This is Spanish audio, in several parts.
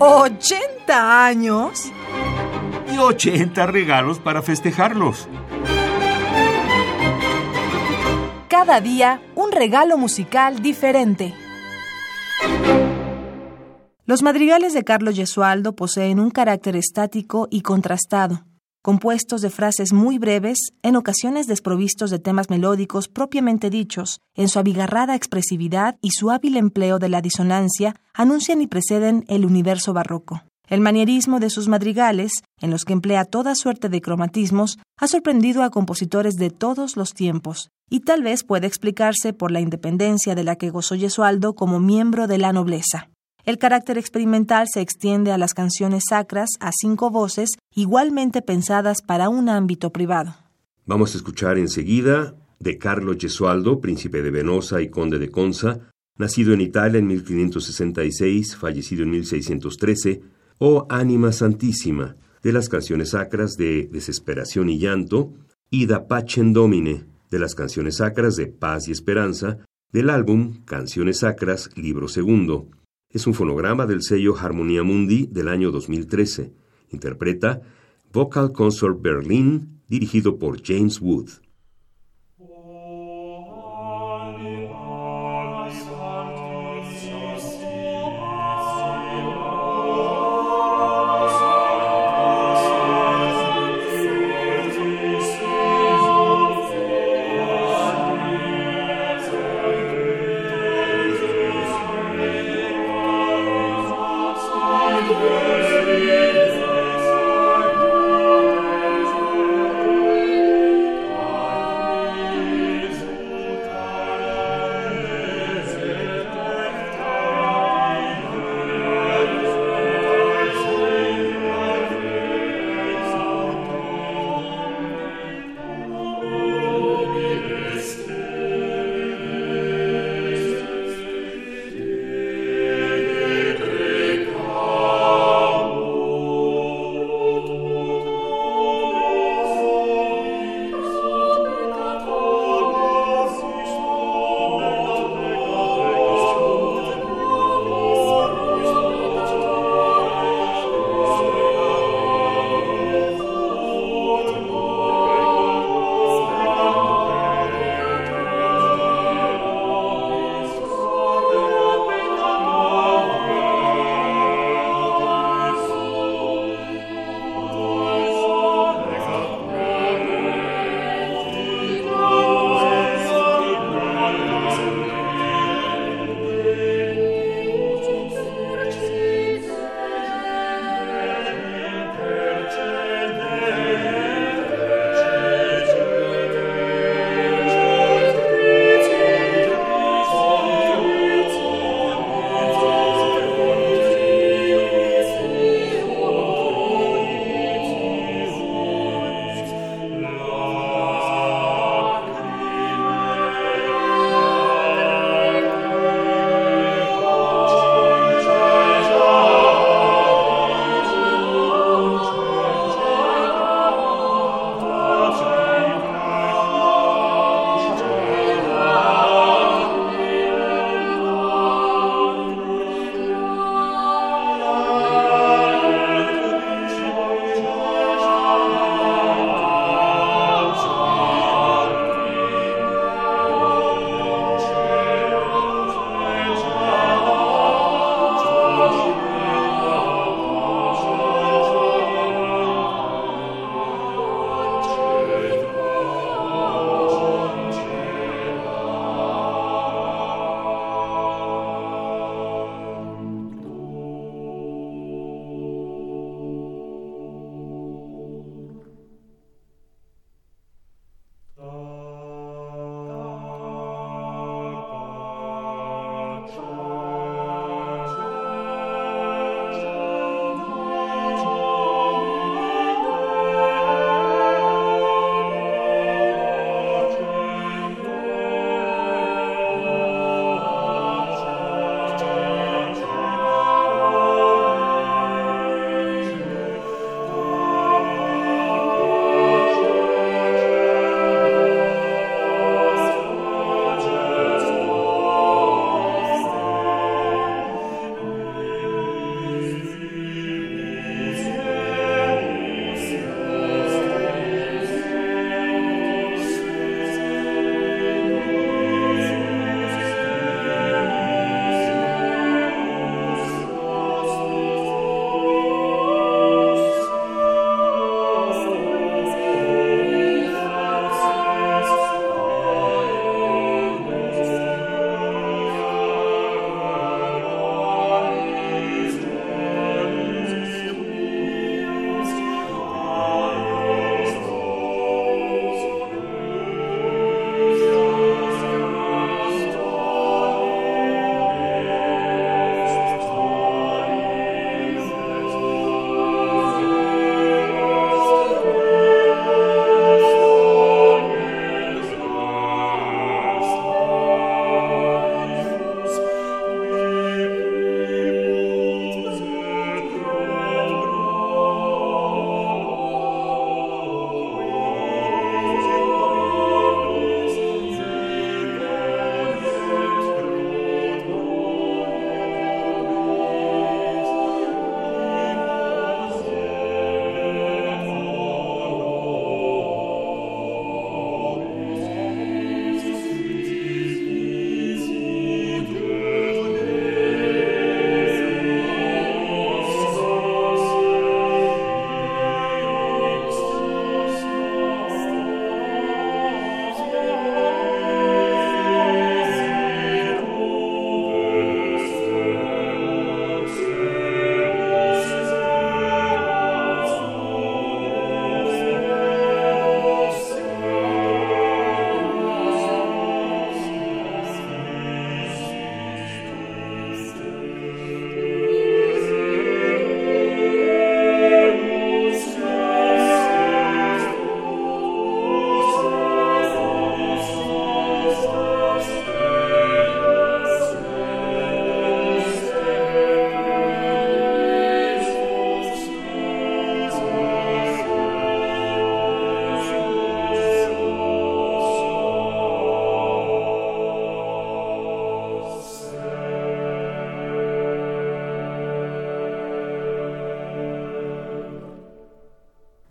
¿80 años? Y 80 regalos para festejarlos. Cada día un regalo musical diferente. Los madrigales de Carlos Gesualdo poseen un carácter estático y contrastado, compuestos de frases muy breves, en ocasiones desprovistos de temas melódicos propiamente dichos, en su abigarrada expresividad y su hábil empleo de la disonancia, anuncian y preceden el universo barroco. El manierismo de sus madrigales, en los que emplea toda suerte de cromatismos, ha sorprendido a compositores de todos los tiempos, y tal vez puede explicarse por la independencia de la que gozó Gesualdo como miembro de la nobleza. El carácter experimental se extiende a las canciones sacras a cinco voces igualmente pensadas para un ámbito privado. Vamos a escuchar enseguida de Carlo Gesualdo, príncipe de Venosa y conde de Conza, nacido en Italia en 1566, fallecido en 1613, o Anima Santísima, de las canciones sacras de Desesperación y Llanto, y Da Pacem Domine, de las canciones sacras de Paz y Esperanza, del álbum Canciones Sacras, libro segundo. Es un fonograma del sello Harmonia Mundi del año 2013. Interpreta Vocal Consort Berlin, dirigido por James Wood. Lord.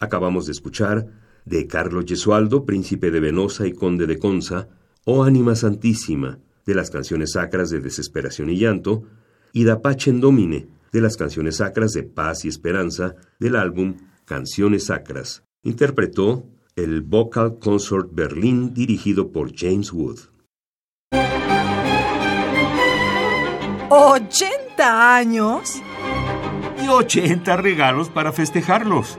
Acabamos de escuchar de Carlos Gesualdo, príncipe de Venosa y conde de Conza, o Ánima Santísima, de las canciones sacras de Desesperación y Llanto, y Da Pacem Domine, de las canciones sacras de Paz y Esperanza, del álbum Canciones Sacras. Interpretó el Vocal Consort Berlin dirigido por James Wood. 80 años y 80 regalos para festejarlos.